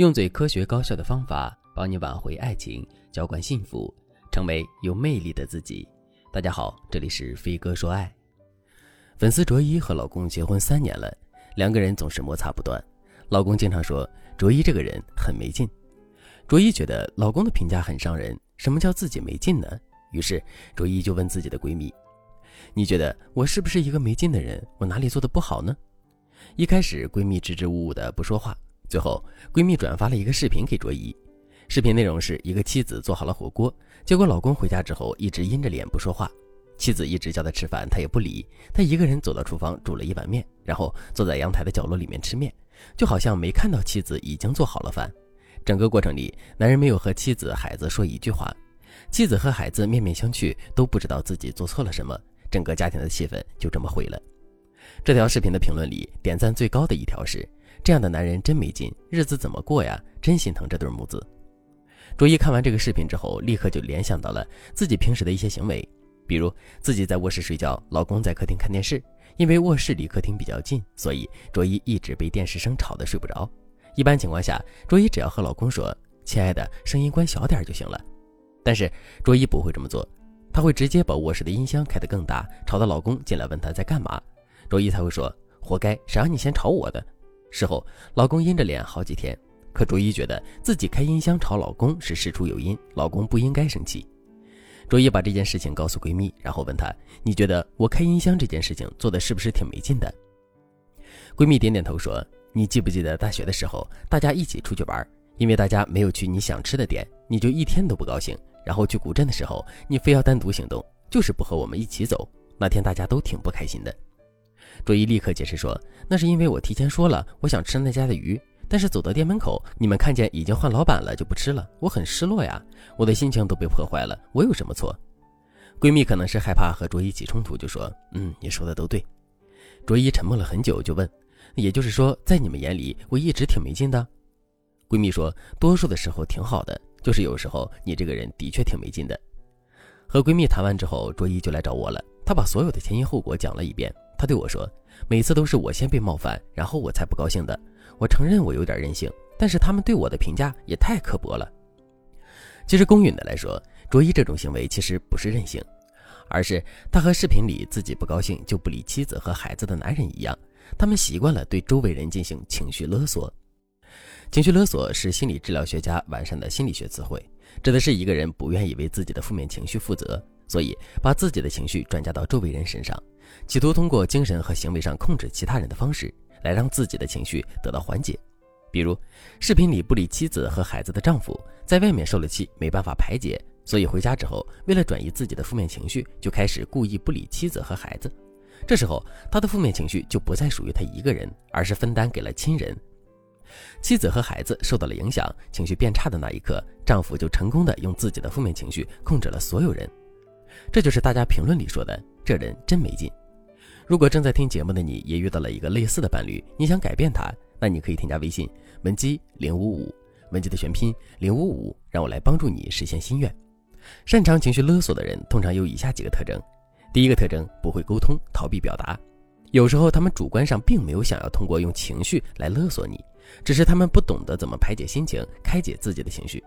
用最科学高效的方法帮你挽回爱情，浇灌幸福，成为有魅力的自己。大家好，这里是飞哥说爱。粉丝卓一和老公结婚三年了，两个人总是摩擦不断。老公经常说卓一这个人很没劲。卓一觉得老公的评价很伤人。什么叫自己没劲呢？于是卓一就问自己的闺蜜：“你觉得我是不是一个没劲的人？我哪里做的不好呢？”一开始闺蜜支支吾吾的不说话。最后，闺蜜转发了一个视频给卓一，视频内容是一个妻子做好了火锅，结果老公回家之后一直阴着脸不说话，妻子一直叫他吃饭，他也不理，他一个人走到厨房煮了一碗面，然后坐在阳台的角落里面吃面，就好像没看到妻子已经做好了饭。整个过程里，男人没有和妻子、孩子说一句话，妻子和孩子面面相觑，都不知道自己做错了什么，整个家庭的气氛就这么毁了。这条视频的评论里，点赞最高的一条是。这样的男人真没劲，日子怎么过呀？真心疼这对母子。卓一看完这个视频之后，立刻就联想到了自己平时的一些行为，比如自己在卧室睡觉，老公在客厅看电视。因为卧室离客厅比较近，所以卓一一直被电视声吵得睡不着。一般情况下，卓一只要和老公说：“亲爱的，声音关小点就行了。”但是卓一不会这么做，他会直接把卧室的音箱开得更大，吵到老公进来问他在干嘛，卓一才会说：“活该，谁让你先吵我的。”事后，老公阴着脸好几天，可卓一觉得自己开音箱吵老公是事出有因，老公不应该生气。卓一把这件事情告诉闺蜜，然后问她：“你觉得我开音箱这件事情做的是不是挺没劲的？”闺蜜点点头说：“你记不记得大学的时候，大家一起出去玩，因为大家没有去你想吃的店，你就一天都不高兴。然后去古镇的时候，你非要单独行动，就是不和我们一起走。那天大家都挺不开心的。”卓一立刻解释说：“那是因为我提前说了，我想吃那家的鱼，但是走到店门口，你们看见已经换老板了，就不吃了。我很失落呀，我的心情都被破坏了。我有什么错？”闺蜜可能是害怕和卓一起冲突，就说：“嗯，你说的都对。”卓一沉默了很久，就问：“也就是说，在你们眼里，我一直挺没劲的？”闺蜜说：“多数的时候挺好的，就是有时候你这个人的确挺没劲的。”和闺蜜谈完之后，卓一就来找我了，她把所有的前因后果讲了一遍。他对我说：“每次都是我先被冒犯，然后我才不高兴的。我承认我有点任性，但是他们对我的评价也太刻薄了。其实公允的来说，卓一这种行为其实不是任性，而是他和视频里自己不高兴就不理妻子和孩子的男人一样，他们习惯了对周围人进行情绪勒索。情绪勒索是心理治疗学家完善的心理学词汇，指的是一个人不愿意为自己的负面情绪负责，所以把自己的情绪转嫁到周围人身上。”企图通过精神和行为上控制其他人的方式，来让自己的情绪得到缓解。比如，视频里不理妻子和孩子的丈夫，在外面受了气，没办法排解，所以回家之后，为了转移自己的负面情绪，就开始故意不理妻子和孩子。这时候，他的负面情绪就不再属于他一个人，而是分担给了亲人。妻子和孩子受到了影响，情绪变差的那一刻，丈夫就成功的用自己的负面情绪控制了所有人。这就是大家评论里说的“这人真没劲”。如果正在听节目的你也遇到了一个类似的伴侣，你想改变他，那你可以添加微信文姬零五五，文姬的全拼零五五，让我来帮助你实现心愿。擅长情绪勒索的人通常有以下几个特征：第一个特征，不会沟通，逃避表达。有时候他们主观上并没有想要通过用情绪来勒索你，只是他们不懂得怎么排解心情，开解自己的情绪。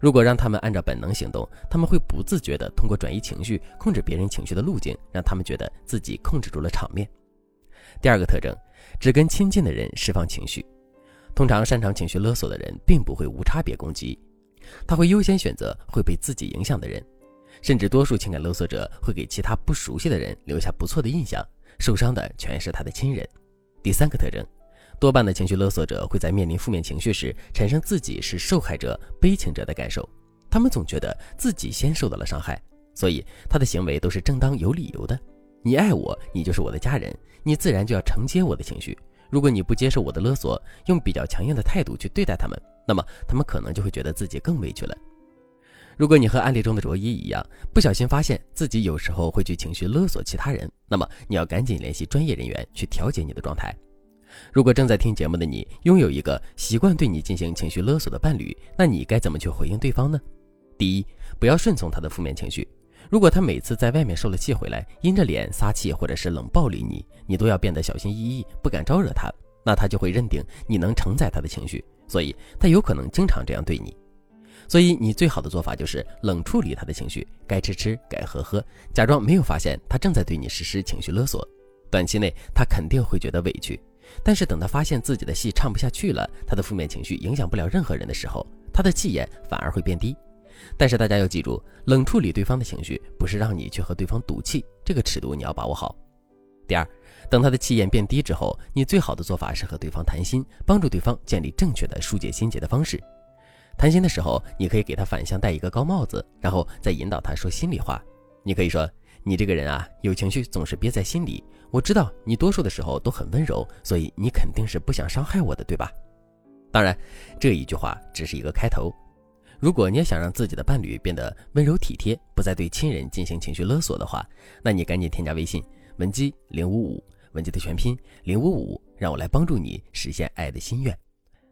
如果让他们按照本能行动，他们会不自觉地通过转移情绪、控制别人情绪的路径，让他们觉得自己控制住了场面。第二个特征，只跟亲近的人释放情绪。通常擅长情绪勒索的人，并不会无差别攻击，他会优先选择会被自己影响的人，甚至多数情感勒索者会给其他不熟悉的人留下不错的印象，受伤的全是他的亲人。第三个特征。多半的情绪勒索者会在面临负面情绪时，产生自己是受害者、悲情者的感受。他们总觉得自己先受到了伤害，所以他的行为都是正当有理由的。你爱我，你就是我的家人，你自然就要承接我的情绪。如果你不接受我的勒索，用比较强硬的态度去对待他们，那么他们可能就会觉得自己更委屈了。如果你和案例中的卓一一样，不小心发现自己有时候会去情绪勒索其他人，那么你要赶紧联系专业人员去调节你的状态。如果正在听节目的你拥有一个习惯对你进行情绪勒索的伴侣，那你该怎么去回应对方呢？第一，不要顺从他的负面情绪。如果他每次在外面受了气回来，阴着脸撒气或者是冷暴力你，你都要变得小心翼翼，不敢招惹他。那他就会认定你能承载他的情绪，所以他有可能经常这样对你。所以你最好的做法就是冷处理他的情绪，该吃吃，该喝喝，假装没有发现他正在对你实施情绪勒索。短期内他肯定会觉得委屈，但是等他发现自己的戏唱不下去了，他的负面情绪影响不了任何人的时候，他的气焰反而会变低。但是大家要记住，冷处理对方的情绪不是让你去和对方赌气，这个尺度你要把握好。第二，等他的气焰变低之后，你最好的做法是和对方谈心，帮助对方建立正确的疏解心结的方式。谈心的时候，你可以给他反向戴一个高帽子，然后再引导他说心里话。你可以说：“你这个人啊，有情绪总是憋在心里。我知道你多数的时候都很温柔，所以你肯定是不想伤害我的，对吧？”当然，这一句话只是一个开头。如果你也想让自己的伴侣变得温柔体贴，不再对亲人进行情绪勒索的话，那你赶紧添加微信文姬零五五，文姬的全拼零五五，让我来帮助你实现爱的心愿。